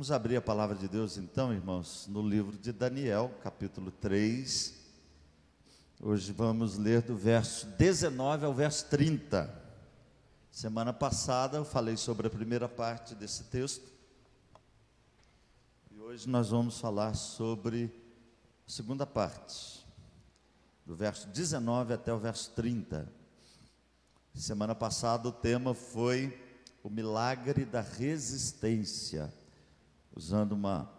Vamos abrir a palavra de Deus então, irmãos, no livro de Daniel, capítulo 3. Hoje vamos ler do verso 19 ao verso 30. Semana passada eu falei sobre a primeira parte desse texto. E hoje nós vamos falar sobre a segunda parte, do verso 19 até o verso 30. Semana passada o tema foi o milagre da resistência usando uma,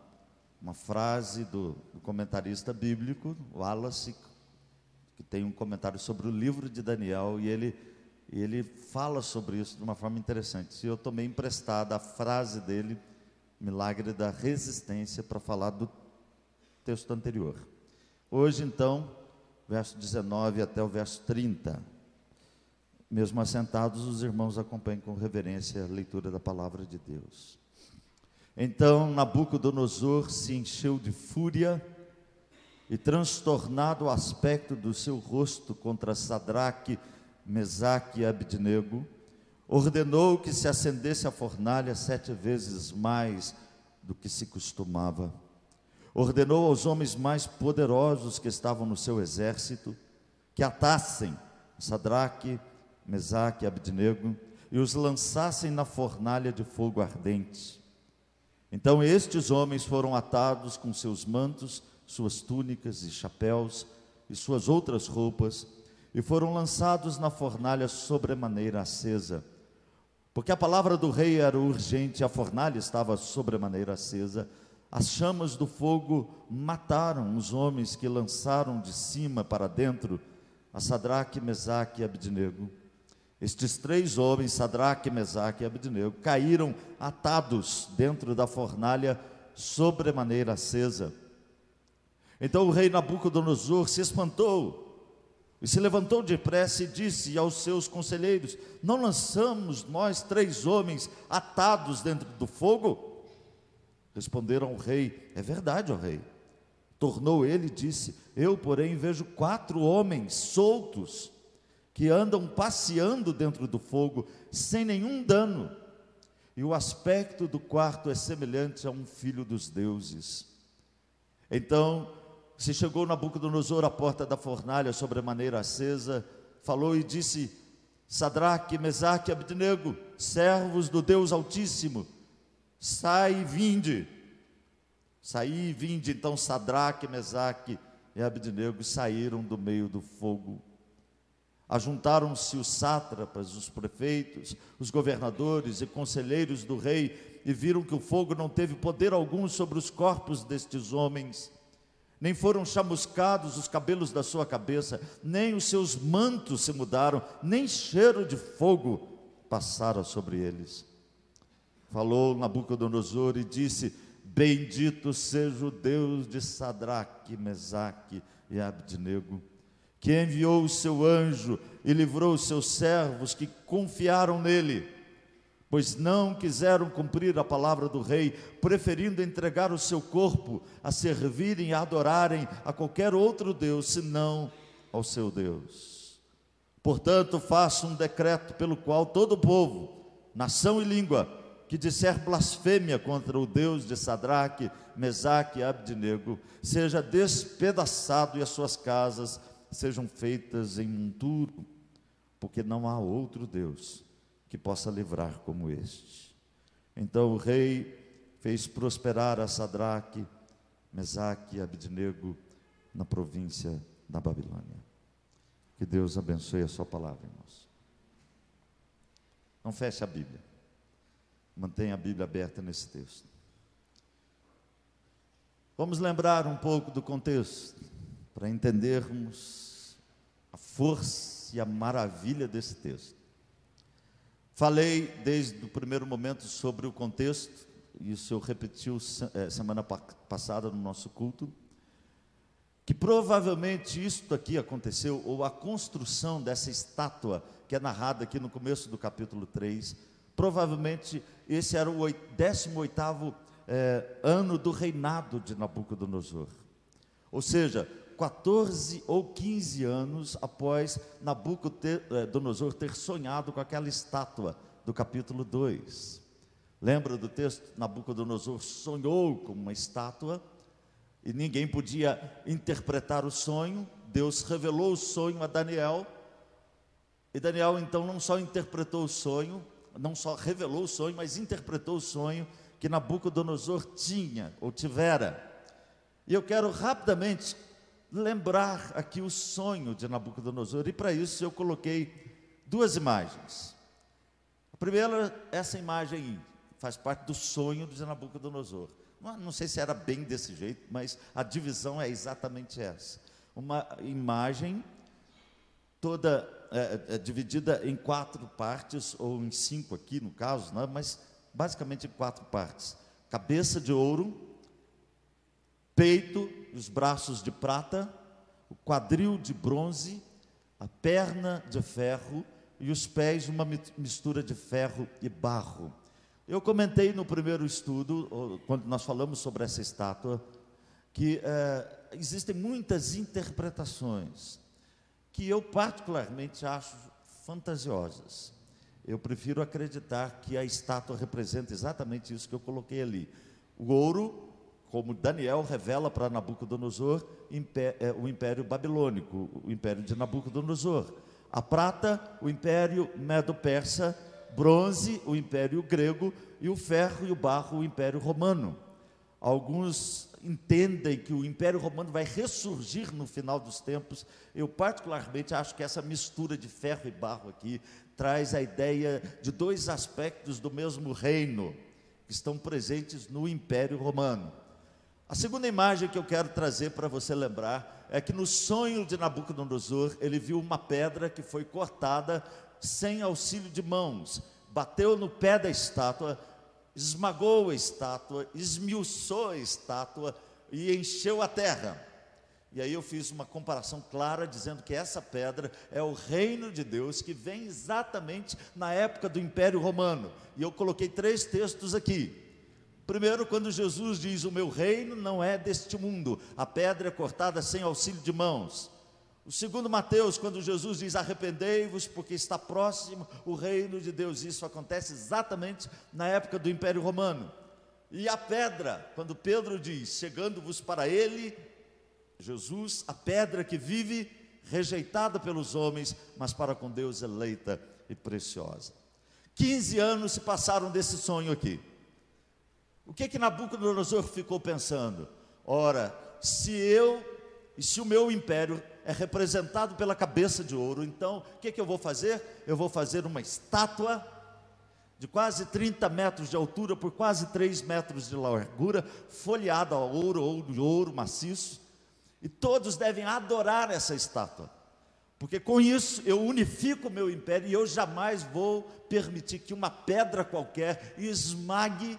uma frase do, do comentarista bíblico, Wallace, que tem um comentário sobre o livro de Daniel, e ele, ele fala sobre isso de uma forma interessante. E eu tomei emprestada a frase dele, milagre da resistência, para falar do texto anterior. Hoje, então, verso 19 até o verso 30. Mesmo assentados, os irmãos acompanhem com reverência a leitura da palavra de Deus. Então Nabucodonosor se encheu de fúria e, transtornado o aspecto do seu rosto contra Sadraque, Mesaque e Abidnego, ordenou que se acendesse a fornalha sete vezes mais do que se costumava. Ordenou aos homens mais poderosos que estavam no seu exército que atassem Sadraque, Mesaque e Abidnego e os lançassem na fornalha de fogo ardente. Então estes homens foram atados com seus mantos, suas túnicas e chapéus e suas outras roupas, e foram lançados na fornalha sobremaneira acesa. Porque a palavra do rei era urgente, a fornalha estava sobremaneira acesa. As chamas do fogo mataram os homens que lançaram de cima para dentro a Sadraque, Mesaque e Abidnego. Estes três homens, Sadraque, Mesaque e Abednego, caíram atados dentro da fornalha sobremaneira acesa. Então o rei Nabucodonosor se espantou e se levantou depressa e disse aos seus conselheiros: Não lançamos nós três homens atados dentro do fogo? Responderam o rei: É verdade, ó rei. Tornou ele e disse: Eu, porém, vejo quatro homens soltos que andam passeando dentro do fogo sem nenhum dano, e o aspecto do quarto é semelhante a um filho dos deuses. Então, se chegou Nabucodonosor à porta da fornalha sobremaneira acesa, falou e disse: Sadraque, Mesaque e Abednego, servos do Deus Altíssimo, sai e vinde. Saí e vinde, então Sadraque, Mesaque e Abednego saíram do meio do fogo Ajuntaram-se os sátrapas, os prefeitos, os governadores e conselheiros do rei e viram que o fogo não teve poder algum sobre os corpos destes homens, nem foram chamuscados os cabelos da sua cabeça, nem os seus mantos se mudaram, nem cheiro de fogo passara sobre eles. Falou Nabucodonosor e disse: Bendito seja o Deus de Sadraque, Mesaque e Abednego que enviou o seu anjo e livrou os seus servos que confiaram nele, pois não quiseram cumprir a palavra do rei, preferindo entregar o seu corpo a servirem e adorarem a qualquer outro Deus, senão ao seu Deus. Portanto, faço um decreto pelo qual todo povo, nação e língua, que disser blasfêmia contra o Deus de Sadraque, Mesaque e Abdinego, seja despedaçado e as suas casas sejam feitas em monturo, porque não há outro Deus que possa livrar como este. Então o rei fez prosperar a Sadraque, Mesaque e Abednego na província da Babilônia. Que Deus abençoe a sua palavra, irmãos. Não feche a Bíblia. Mantenha a Bíblia aberta nesse texto. Vamos lembrar um pouco do contexto para entendermos a força e a maravilha desse texto. Falei desde o primeiro momento sobre o contexto, isso eu repeti eh, semana passada no nosso culto, que provavelmente isto aqui aconteceu, ou a construção dessa estátua, que é narrada aqui no começo do capítulo 3, provavelmente esse era o 18 é, ano do reinado de Nabucodonosor. Ou seja, 14 ou 15 anos após Nabucodonosor ter sonhado com aquela estátua do capítulo 2. Lembra do texto? Nabucodonosor sonhou com uma estátua e ninguém podia interpretar o sonho. Deus revelou o sonho a Daniel. E Daniel então não só interpretou o sonho, não só revelou o sonho, mas interpretou o sonho que Nabucodonosor tinha ou tivera. E eu quero rapidamente lembrar aqui o sonho de Nabucodonosor, e para isso eu coloquei duas imagens. A primeira, essa imagem faz parte do sonho de Nabucodonosor. Não sei se era bem desse jeito, mas a divisão é exatamente essa. Uma imagem toda é, é, dividida em quatro partes, ou em cinco aqui no caso, né? mas basicamente em quatro partes: cabeça de ouro, peito, os braços de prata, o quadril de bronze, a perna de ferro e os pés, uma mistura de ferro e barro. Eu comentei no primeiro estudo, quando nós falamos sobre essa estátua, que é, existem muitas interpretações que eu particularmente acho fantasiosas. Eu prefiro acreditar que a estátua representa exatamente isso que eu coloquei ali. O ouro, como Daniel revela para Nabucodonosor, é, o império babilônico, o império de Nabucodonosor. A prata, o império medo-persa, bronze, o império grego, e o ferro e o barro, o império romano. Alguns entendem que o Império Romano vai ressurgir no final dos tempos. Eu, particularmente, acho que essa mistura de ferro e barro aqui traz a ideia de dois aspectos do mesmo reino que estão presentes no Império Romano. A segunda imagem que eu quero trazer para você lembrar é que no sonho de Nabucodonosor, ele viu uma pedra que foi cortada sem auxílio de mãos, bateu no pé da estátua esmagou a estátua, esmiuçou a estátua e encheu a terra. E aí eu fiz uma comparação clara dizendo que essa pedra é o reino de Deus que vem exatamente na época do Império Romano. E eu coloquei três textos aqui. Primeiro, quando Jesus diz: O meu reino não é deste mundo, a pedra é cortada sem auxílio de mãos. O segundo Mateus, quando Jesus diz: Arrependei-vos, porque está próximo o reino de Deus. Isso acontece exatamente na época do Império Romano. E a pedra, quando Pedro diz: Chegando-vos para ele, Jesus, a pedra que vive, rejeitada pelos homens, mas para com Deus eleita e preciosa. 15 anos se passaram desse sonho aqui. O que que Nabucodonosor ficou pensando? Ora, se eu e se o meu império é representado pela cabeça de ouro. Então, o que, que eu vou fazer? Eu vou fazer uma estátua de quase 30 metros de altura por quase 3 metros de largura, folheada a ouro ou de ouro maciço, e todos devem adorar essa estátua. Porque com isso eu unifico o meu império e eu jamais vou permitir que uma pedra qualquer esmague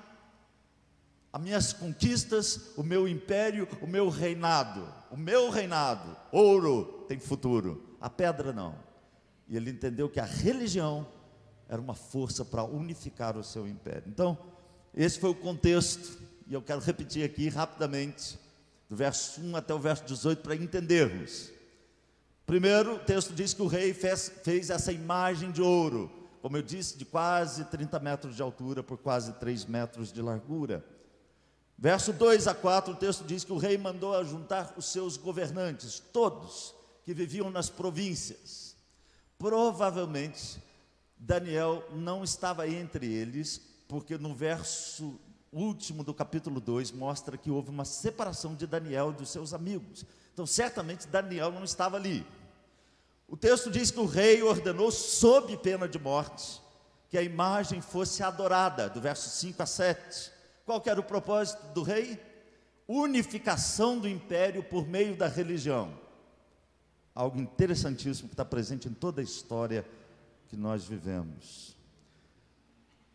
as minhas conquistas, o meu império, o meu reinado. O meu reinado, ouro, tem futuro, a pedra não. E ele entendeu que a religião era uma força para unificar o seu império. Então, esse foi o contexto, e eu quero repetir aqui rapidamente, do verso 1 até o verso 18, para entendermos. Primeiro, o texto diz que o rei fez, fez essa imagem de ouro, como eu disse, de quase 30 metros de altura por quase 3 metros de largura. Verso 2 a 4, o texto diz que o rei mandou ajuntar os seus governantes, todos que viviam nas províncias. Provavelmente, Daniel não estava entre eles, porque no verso último do capítulo 2 mostra que houve uma separação de Daniel e dos seus amigos. Então, certamente Daniel não estava ali. O texto diz que o rei ordenou, sob pena de morte, que a imagem fosse adorada, do verso 5 a 7. Qual que era o propósito do rei? Unificação do império por meio da religião. Algo interessantíssimo que está presente em toda a história que nós vivemos.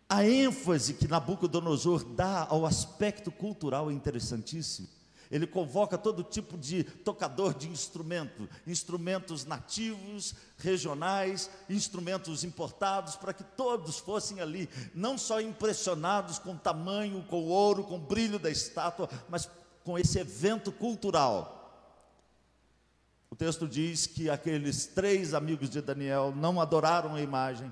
A ênfase que Nabucodonosor dá ao aspecto cultural é interessantíssimo. Ele convoca todo tipo de tocador de instrumento, instrumentos nativos, regionais, instrumentos importados, para que todos fossem ali, não só impressionados com o tamanho, com o ouro, com o brilho da estátua, mas com esse evento cultural. O texto diz que aqueles três amigos de Daniel não adoraram a imagem,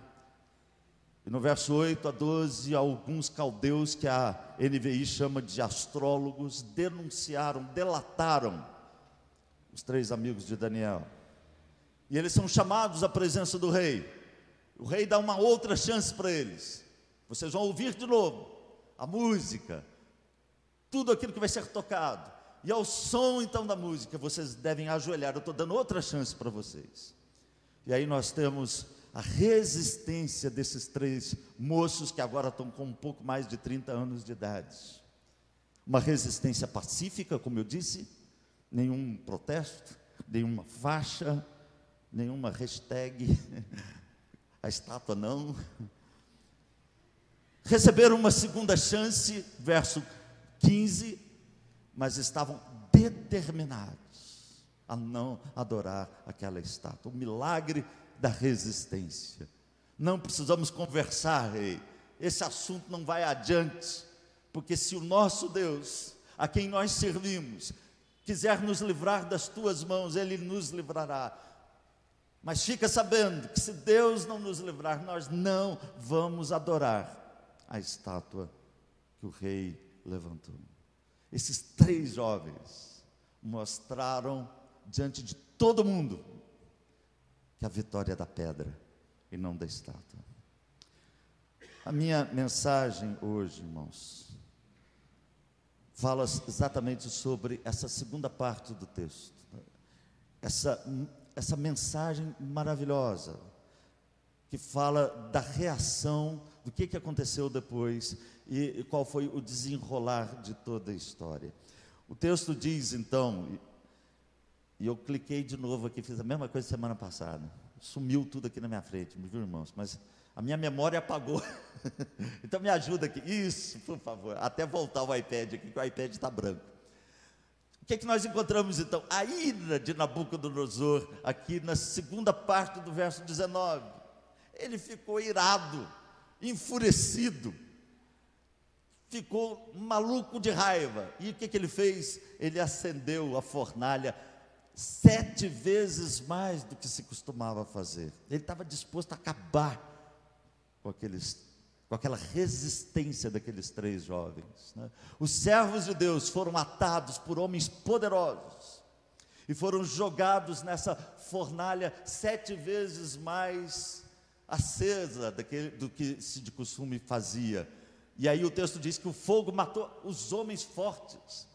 E no verso 8 a 12, alguns caldeus que a NVI chama de astrólogos denunciaram, delataram os três amigos de Daniel. E eles são chamados à presença do rei. O rei dá uma outra chance para eles. Vocês vão ouvir de novo a música, tudo aquilo que vai ser tocado. E ao som então da música, vocês devem ajoelhar. Eu estou dando outra chance para vocês. E aí nós temos a resistência desses três moços que agora estão com um pouco mais de 30 anos de idade. Uma resistência pacífica, como eu disse, nenhum protesto, nenhuma faixa, nenhuma hashtag, a estátua não. Receberam uma segunda chance, verso 15, mas estavam determinados a não adorar aquela estátua. O milagre da resistência. Não precisamos conversar, rei. Esse assunto não vai adiante, porque se o nosso Deus, a quem nós servimos, quiser nos livrar das tuas mãos, ele nos livrará. Mas fica sabendo que se Deus não nos livrar, nós não vamos adorar a estátua que o rei levantou. Esses três jovens mostraram diante de todo mundo que a vitória é da pedra e não da estátua. A minha mensagem hoje, irmãos, fala exatamente sobre essa segunda parte do texto. Essa, essa mensagem maravilhosa, que fala da reação, do que, que aconteceu depois e, e qual foi o desenrolar de toda a história. O texto diz então, e eu cliquei de novo aqui, fiz a mesma coisa semana passada. Sumiu tudo aqui na minha frente, viu, irmãos? Mas a minha memória apagou. então me ajuda aqui. Isso, por favor. Até voltar o iPad aqui, que o iPad está branco. O que, é que nós encontramos então? A ira de Nabucodonosor, aqui na segunda parte do verso 19. Ele ficou irado, enfurecido, ficou maluco de raiva. E o que, que ele fez? Ele acendeu a fornalha sete vezes mais do que se costumava fazer. Ele estava disposto a acabar com, aqueles, com aquela resistência daqueles três jovens. Né? Os servos de Deus foram atados por homens poderosos e foram jogados nessa fornalha sete vezes mais acesa daquele, do que se de costume fazia. E aí o texto diz que o fogo matou os homens fortes.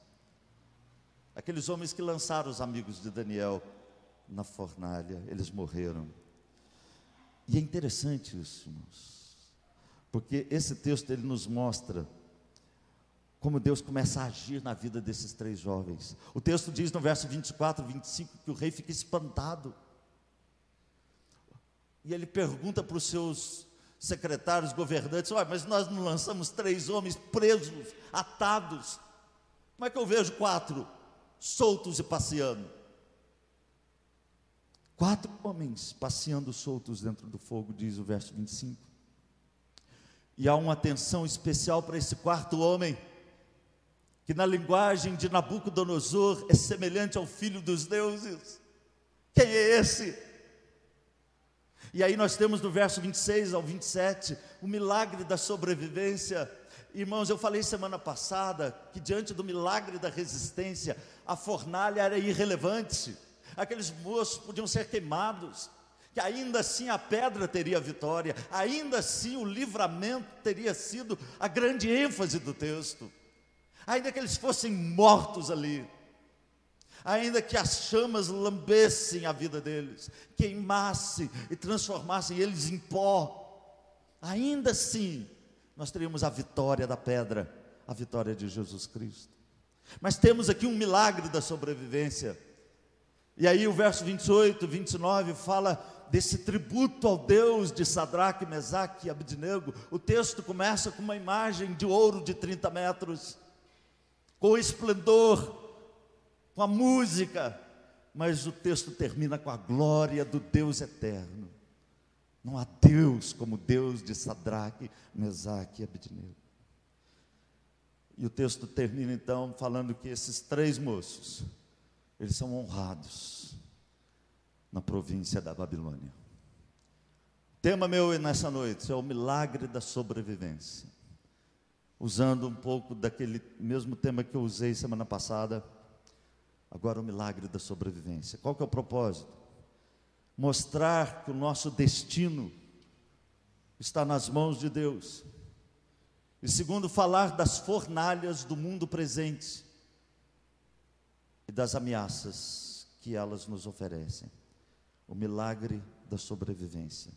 Aqueles homens que lançaram os amigos de Daniel na fornalha, eles morreram. E é interessante isso, irmãos, porque esse texto ele nos mostra como Deus começa a agir na vida desses três jovens. O texto diz no verso 24 e 25 que o rei fica espantado. E ele pergunta para os seus secretários, governantes: Olha, mas nós não lançamos três homens presos, atados. Como é que eu vejo quatro? Soltos e passeando. Quatro homens passeando soltos dentro do fogo, diz o verso 25. E há uma atenção especial para esse quarto homem, que na linguagem de Nabucodonosor é semelhante ao filho dos deuses. Quem é esse? E aí nós temos no verso 26 ao 27 o milagre da sobrevivência Irmãos, eu falei semana passada que diante do milagre da resistência, a fornalha era irrelevante, aqueles moços podiam ser queimados, que ainda assim a pedra teria vitória, ainda assim o livramento teria sido a grande ênfase do texto, ainda que eles fossem mortos ali, ainda que as chamas lambessem a vida deles, queimassem e transformassem eles em pó, ainda assim nós teríamos a vitória da pedra, a vitória de Jesus Cristo. Mas temos aqui um milagre da sobrevivência. E aí o verso 28, 29 fala desse tributo ao Deus de Sadraque, Mesaque e Abednego. O texto começa com uma imagem de ouro de 30 metros, com esplendor, com a música, mas o texto termina com a glória do Deus eterno. Não há Deus como Deus de Sadraque, Mesaque e Abednego. E o texto termina então falando que esses três moços, eles são honrados na província da Babilônia. Tema meu nessa noite é o milagre da sobrevivência. Usando um pouco daquele mesmo tema que eu usei semana passada, agora o milagre da sobrevivência. Qual que é o propósito? Mostrar que o nosso destino está nas mãos de Deus. E segundo, falar das fornalhas do mundo presente e das ameaças que elas nos oferecem. O milagre da sobrevivência.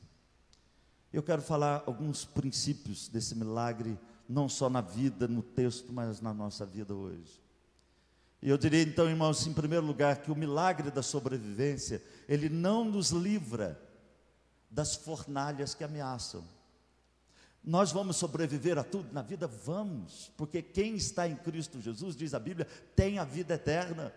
Eu quero falar alguns princípios desse milagre, não só na vida, no texto, mas na nossa vida hoje. E eu diria então, irmãos, em primeiro lugar, que o milagre da sobrevivência, ele não nos livra das fornalhas que ameaçam. Nós vamos sobreviver a tudo na vida? Vamos, porque quem está em Cristo Jesus, diz a Bíblia, tem a vida eterna.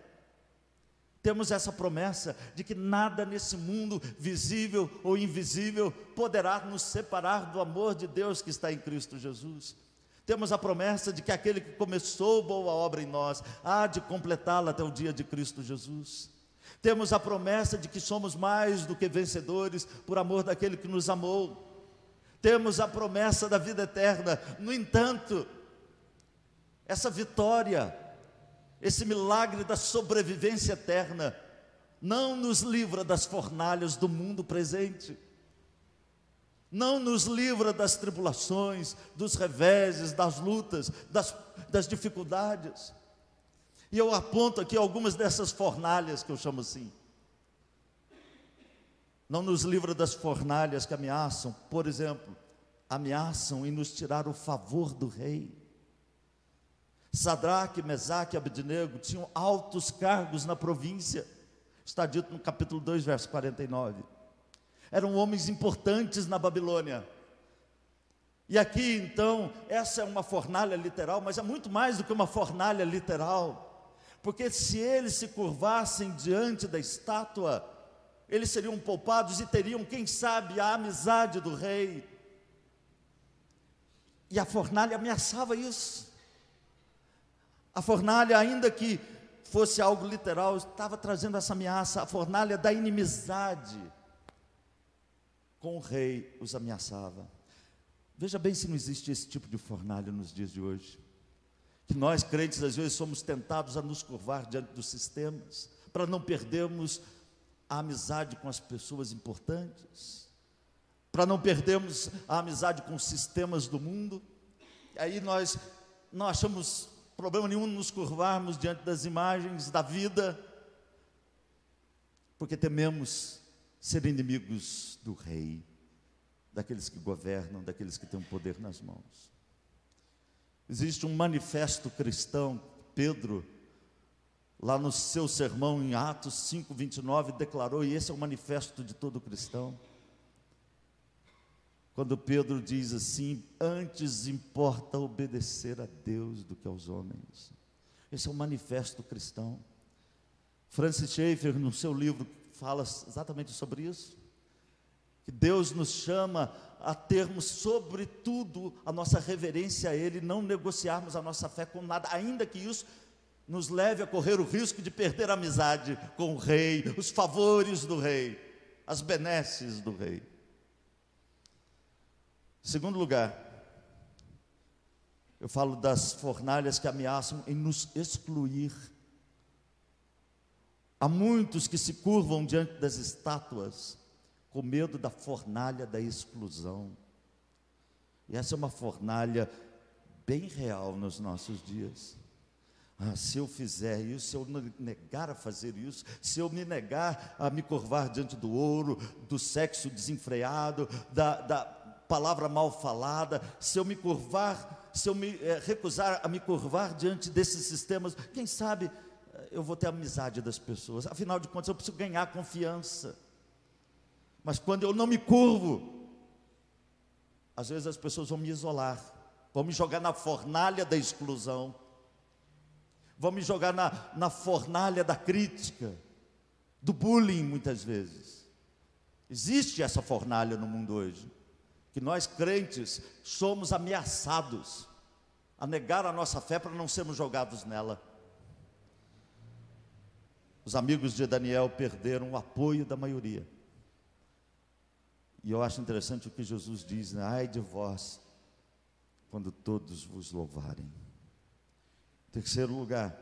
Temos essa promessa de que nada nesse mundo, visível ou invisível, poderá nos separar do amor de Deus que está em Cristo Jesus. Temos a promessa de que aquele que começou boa obra em nós há de completá-la até o dia de Cristo Jesus. Temos a promessa de que somos mais do que vencedores por amor daquele que nos amou. Temos a promessa da vida eterna. No entanto, essa vitória esse milagre da sobrevivência eterna, não nos livra das fornalhas do mundo presente, não nos livra das tribulações, dos reveses, das lutas, das, das dificuldades. E eu aponto aqui algumas dessas fornalhas que eu chamo assim. Não nos livra das fornalhas que ameaçam, por exemplo, ameaçam em nos tirar o favor do rei. Sadraque, Mesaque e Abednego tinham altos cargos na província. Está dito no capítulo 2, verso 49. Eram homens importantes na Babilônia. E aqui, então, essa é uma fornalha literal, mas é muito mais do que uma fornalha literal. Porque se eles se curvassem diante da estátua, eles seriam poupados e teriam, quem sabe, a amizade do rei. E a fornalha ameaçava isso. A fornalha, ainda que fosse algo literal, estava trazendo essa ameaça, a fornalha da inimizade com o rei os ameaçava. Veja bem se não existe esse tipo de fornalha nos dias de hoje. Que nós, crentes, às vezes somos tentados a nos curvar diante dos sistemas, para não perdermos a amizade com as pessoas importantes, para não perdermos a amizade com os sistemas do mundo. E aí nós não achamos problema nenhum nos curvarmos diante das imagens da vida, porque tememos ser inimigos do rei, daqueles que governam, daqueles que têm o poder nas mãos. Existe um manifesto cristão, Pedro, lá no seu sermão em Atos 5:29 declarou, e esse é o manifesto de todo cristão. Quando Pedro diz assim: Antes importa obedecer a Deus do que aos homens. Esse é o manifesto cristão. Francis Schaeffer, no seu livro, fala exatamente sobre isso. Que Deus nos chama a termos, sobretudo, a nossa reverência a Ele, não negociarmos a nossa fé com nada, ainda que isso nos leve a correr o risco de perder a amizade com o Rei, os favores do Rei, as benesses do Rei. Segundo lugar, eu falo das fornalhas que ameaçam em nos excluir. Há muitos que se curvam diante das estátuas com medo da fornalha da exclusão. E essa é uma fornalha bem real nos nossos dias. Ah, se eu fizer isso, se eu negar a fazer isso, se eu me negar a me curvar diante do ouro, do sexo desenfreado, da, da, palavra mal falada, se eu me curvar, se eu me é, recusar a me curvar diante desses sistemas, quem sabe eh, eu vou ter amizade das pessoas. Afinal de contas, eu preciso ganhar confiança. Mas quando eu não me curvo, às vezes as pessoas vão me isolar, vão me jogar na fornalha da exclusão, vão me jogar na, na fornalha da crítica, do bullying, muitas vezes. Existe essa fornalha no mundo hoje que nós crentes somos ameaçados a negar a nossa fé para não sermos jogados nela. Os amigos de Daniel perderam o apoio da maioria. E eu acho interessante o que Jesus diz, né? ai de vós, quando todos vos louvarem. Terceiro lugar,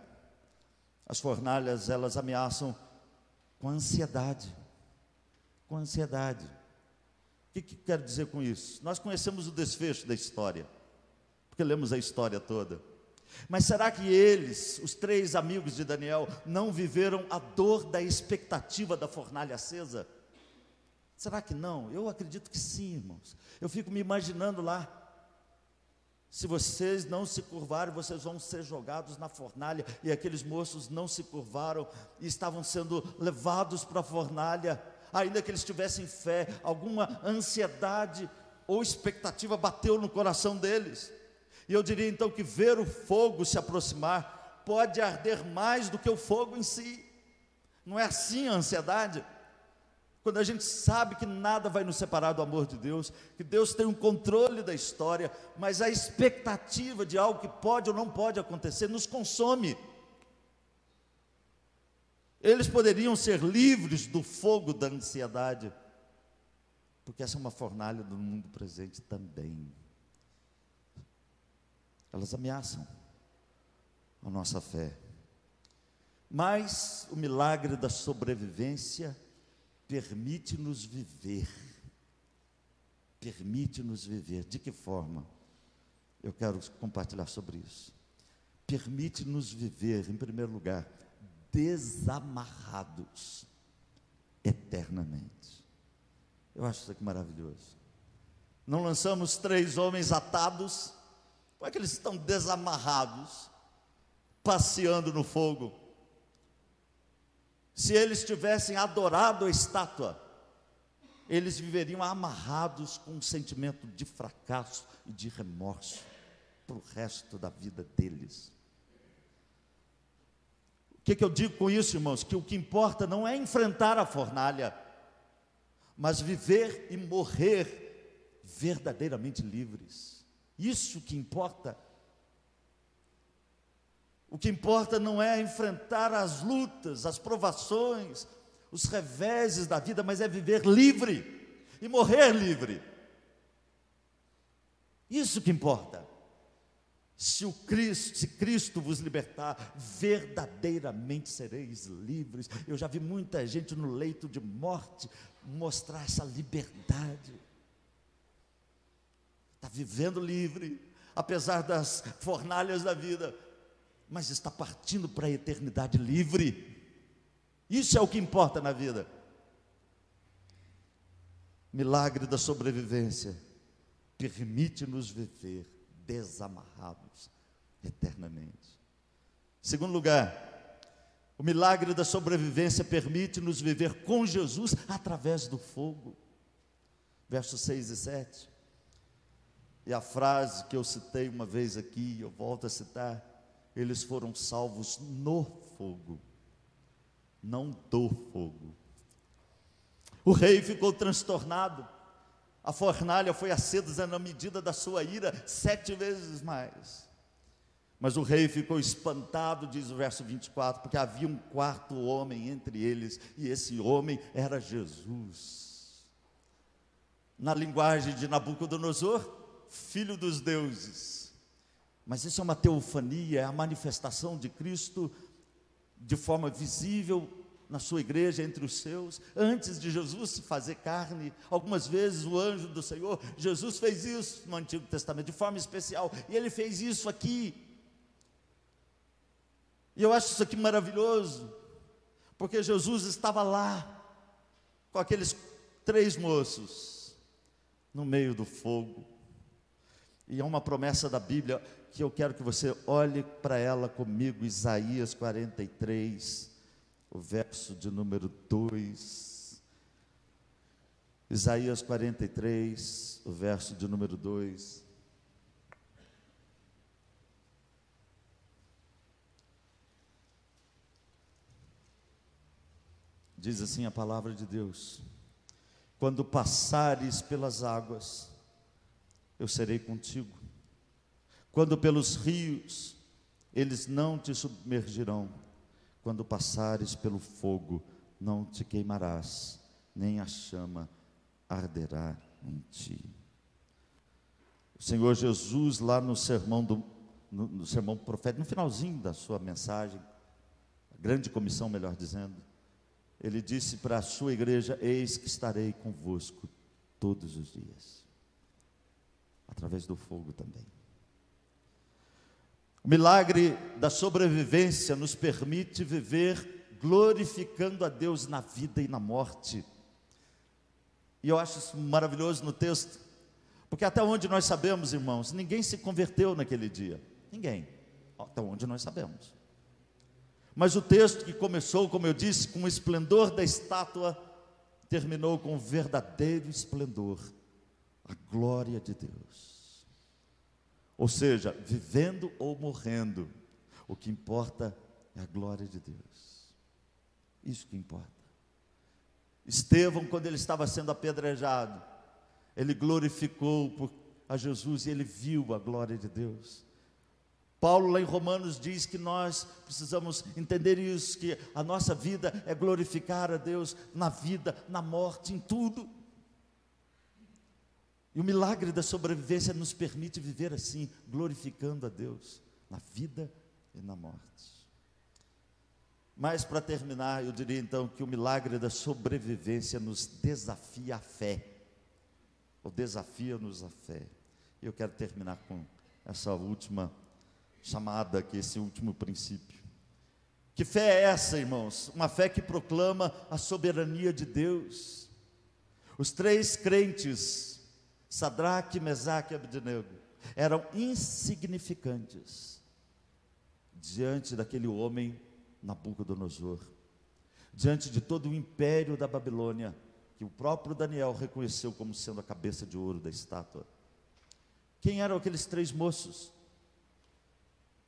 as fornalhas, elas ameaçam com ansiedade. Com ansiedade. O que, que quero dizer com isso? Nós conhecemos o desfecho da história, porque lemos a história toda. Mas será que eles, os três amigos de Daniel, não viveram a dor da expectativa da fornalha acesa? Será que não? Eu acredito que sim, irmãos. Eu fico me imaginando lá. Se vocês não se curvarem, vocês vão ser jogados na fornalha. E aqueles moços não se curvaram e estavam sendo levados para a fornalha. Ainda que eles tivessem fé, alguma ansiedade ou expectativa bateu no coração deles. E eu diria então que ver o fogo se aproximar pode arder mais do que o fogo em si. Não é assim a ansiedade? Quando a gente sabe que nada vai nos separar do amor de Deus, que Deus tem um controle da história, mas a expectativa de algo que pode ou não pode acontecer nos consome. Eles poderiam ser livres do fogo da ansiedade, porque essa é uma fornalha do mundo presente também. Elas ameaçam a nossa fé. Mas o milagre da sobrevivência permite-nos viver. Permite-nos viver. De que forma? Eu quero compartilhar sobre isso. Permite-nos viver, em primeiro lugar, desamarrados eternamente. Eu acho isso aqui maravilhoso. Não lançamos três homens atados, como é que eles estão desamarrados, passeando no fogo? Se eles tivessem adorado a estátua, eles viveriam amarrados com um sentimento de fracasso e de remorso para o resto da vida deles. O que, que eu digo com isso, irmãos? Que o que importa não é enfrentar a fornalha, mas viver e morrer verdadeiramente livres. Isso que importa. O que importa não é enfrentar as lutas, as provações, os reveses da vida, mas é viver livre e morrer livre. Isso que importa. Se o Cristo, se Cristo vos libertar, verdadeiramente sereis livres. Eu já vi muita gente no leito de morte mostrar essa liberdade. Está vivendo livre, apesar das fornalhas da vida, mas está partindo para a eternidade livre. Isso é o que importa na vida. Milagre da sobrevivência permite-nos viver desamarrados eternamente. Segundo lugar, o milagre da sobrevivência permite-nos viver com Jesus através do fogo. Versos 6 e 7. E a frase que eu citei uma vez aqui, eu volto a citar eles foram salvos no fogo, não do fogo. O rei ficou transtornado, a fornalha foi acesa na medida da sua ira, sete vezes mais. Mas o rei ficou espantado, diz o verso 24, porque havia um quarto homem entre eles, e esse homem era Jesus. Na linguagem de Nabucodonosor, filho dos deuses. Mas isso é uma teofania, é a manifestação de Cristo de forma visível na sua igreja, entre os seus, antes de Jesus se fazer carne. Algumas vezes o anjo do Senhor, Jesus fez isso no Antigo Testamento, de forma especial, e ele fez isso aqui. E eu acho isso aqui maravilhoso, porque Jesus estava lá, com aqueles três moços, no meio do fogo. E é uma promessa da Bíblia que eu quero que você olhe para ela comigo, Isaías 43, o verso de número 2. Isaías 43, o verso de número 2. Diz assim a palavra de Deus: Quando passares pelas águas, eu serei contigo quando pelos rios, eles não te submergirão. Quando passares pelo fogo, não te queimarás, nem a chama arderá em ti. O Senhor Jesus, lá no sermão do no, no sermão profético, no finalzinho da sua mensagem, a grande comissão, melhor dizendo, ele disse para a sua igreja: Eis que estarei convosco todos os dias, através do fogo também. O milagre da sobrevivência nos permite viver glorificando a Deus na vida e na morte. E eu acho isso maravilhoso no texto, porque até onde nós sabemos, irmãos, ninguém se converteu naquele dia. Ninguém. Até onde nós sabemos. Mas o texto que começou, como eu disse, com o esplendor da estátua, terminou com o verdadeiro esplendor, a glória de Deus. Ou seja, vivendo ou morrendo, o que importa é a glória de Deus. Isso que importa. Estevão, quando ele estava sendo apedrejado, ele glorificou a Jesus e ele viu a glória de Deus. Paulo, lá em Romanos, diz que nós precisamos entender isso: que a nossa vida é glorificar a Deus na vida, na morte, em tudo. E o milagre da sobrevivência nos permite viver assim, glorificando a Deus na vida e na morte. Mas para terminar, eu diria então que o milagre da sobrevivência nos desafia a fé, ou desafia-nos a fé. Eu quero terminar com essa última chamada aqui, esse último princípio. Que fé é essa, irmãos? Uma fé que proclama a soberania de Deus. Os três crentes, Sadraque, Mesaque e Abednego, eram insignificantes diante daquele homem Nabucodonosor, diante de todo o império da Babilônia, que o próprio Daniel reconheceu como sendo a cabeça de ouro da estátua. Quem eram aqueles três moços?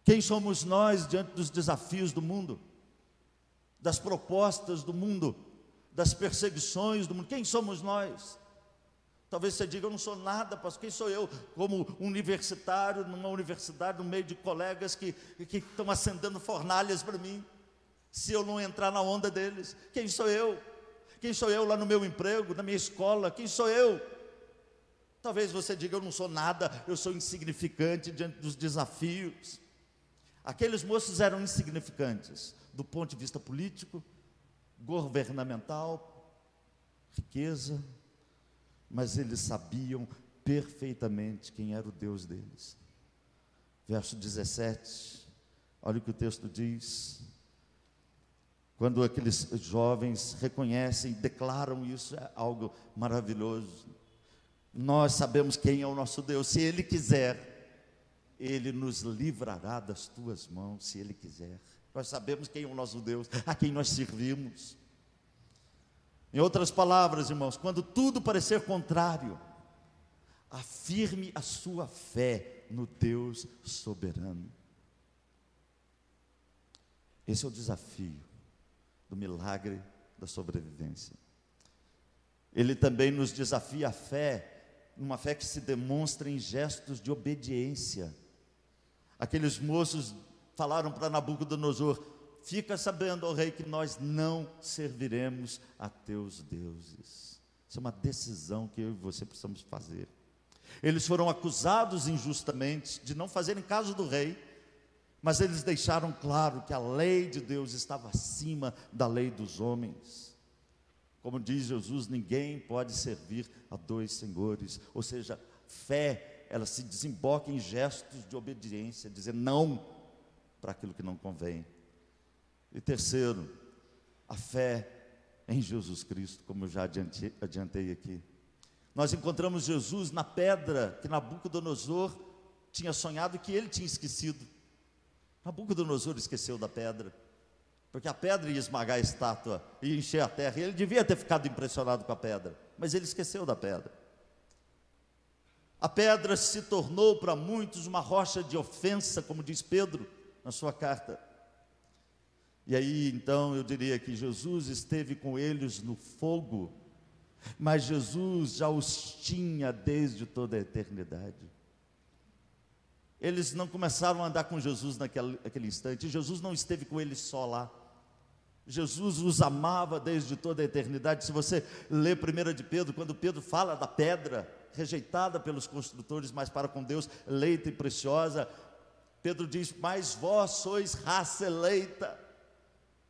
Quem somos nós diante dos desafios do mundo, das propostas do mundo, das perseguições do mundo? Quem somos nós? Talvez você diga, eu não sou nada, pastor. Quem sou eu, como universitário, numa universidade, no meio de colegas que, que estão acendendo fornalhas para mim? Se eu não entrar na onda deles, quem sou eu? Quem sou eu lá no meu emprego, na minha escola? Quem sou eu? Talvez você diga, eu não sou nada, eu sou insignificante diante dos desafios. Aqueles moços eram insignificantes do ponto de vista político, governamental, riqueza, mas eles sabiam perfeitamente quem era o Deus deles. Verso 17, olha o que o texto diz. Quando aqueles jovens reconhecem, declaram isso, é algo maravilhoso. Nós sabemos quem é o nosso Deus, se Ele quiser, ele nos livrará das tuas mãos, se Ele quiser. Nós sabemos quem é o nosso Deus, a quem nós servimos. Em outras palavras, irmãos, quando tudo parecer contrário, afirme a sua fé no Deus soberano. Esse é o desafio do milagre da sobrevivência. Ele também nos desafia a fé, uma fé que se demonstra em gestos de obediência Aqueles moços falaram para Nabucodonosor: Fica sabendo, ó rei, que nós não serviremos a teus deuses. Isso é uma decisão que eu e você precisamos fazer. Eles foram acusados injustamente de não fazerem caso do rei, mas eles deixaram claro que a lei de Deus estava acima da lei dos homens. Como diz Jesus, ninguém pode servir a dois senhores, ou seja, fé ela se desemboca em gestos de obediência, dizer não para aquilo que não convém. E terceiro, a fé em Jesus Cristo, como eu já adiantei, aqui. Nós encontramos Jesus na pedra que Nabucodonosor tinha sonhado que ele tinha esquecido. Nabucodonosor esqueceu da pedra, porque a pedra ia esmagar a estátua, ia encher a terra, e ele devia ter ficado impressionado com a pedra, mas ele esqueceu da pedra. A pedra se tornou para muitos uma rocha de ofensa, como diz Pedro na sua carta. E aí então eu diria que Jesus esteve com eles no fogo, mas Jesus já os tinha desde toda a eternidade. Eles não começaram a andar com Jesus naquele, instante, Jesus não esteve com eles só lá. Jesus os amava desde toda a eternidade. Se você lê 1 de Pedro, quando Pedro fala da pedra rejeitada pelos construtores, mas para com Deus eleita e preciosa, Pedro diz: Mas vós sois raça eleita,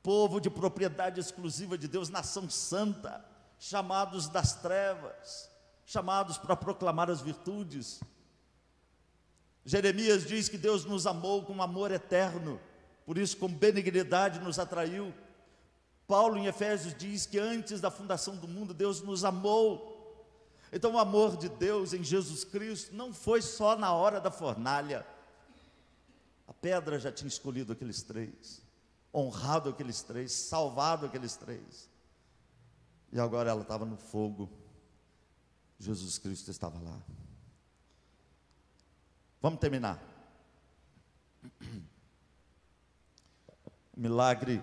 povo de propriedade exclusiva de Deus, nação santa, chamados das trevas, chamados para proclamar as virtudes. Jeremias diz que Deus nos amou com amor eterno, por isso, com benignidade, nos atraiu. Paulo, em Efésios, diz que antes da fundação do mundo, Deus nos amou. Então, o amor de Deus em Jesus Cristo não foi só na hora da fornalha. A pedra já tinha escolhido aqueles três, honrado aqueles três, salvado aqueles três. E agora ela estava no fogo. Jesus Cristo estava lá. Vamos terminar. Milagre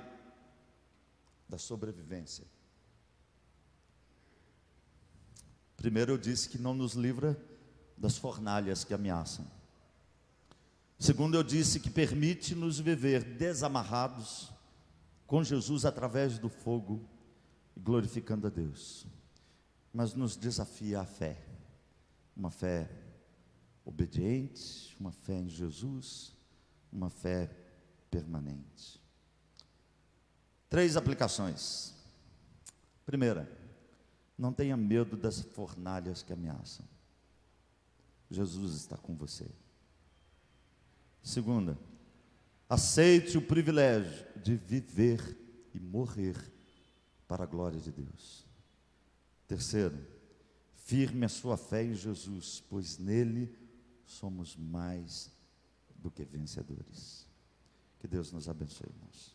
da sobrevivência. Primeiro eu disse que não nos livra das fornalhas que ameaçam. Segundo eu disse que permite-nos viver desamarrados com Jesus através do fogo, glorificando a Deus. Mas nos desafia a fé. Uma fé obediente, uma fé em Jesus, uma fé permanente. Três aplicações. Primeira, não tenha medo das fornalhas que ameaçam. Jesus está com você. Segunda, aceite o privilégio de viver e morrer para a glória de Deus. Terceiro, firme a sua fé em Jesus, pois nele somos mais do que vencedores. Que Deus nos abençoe, irmãos.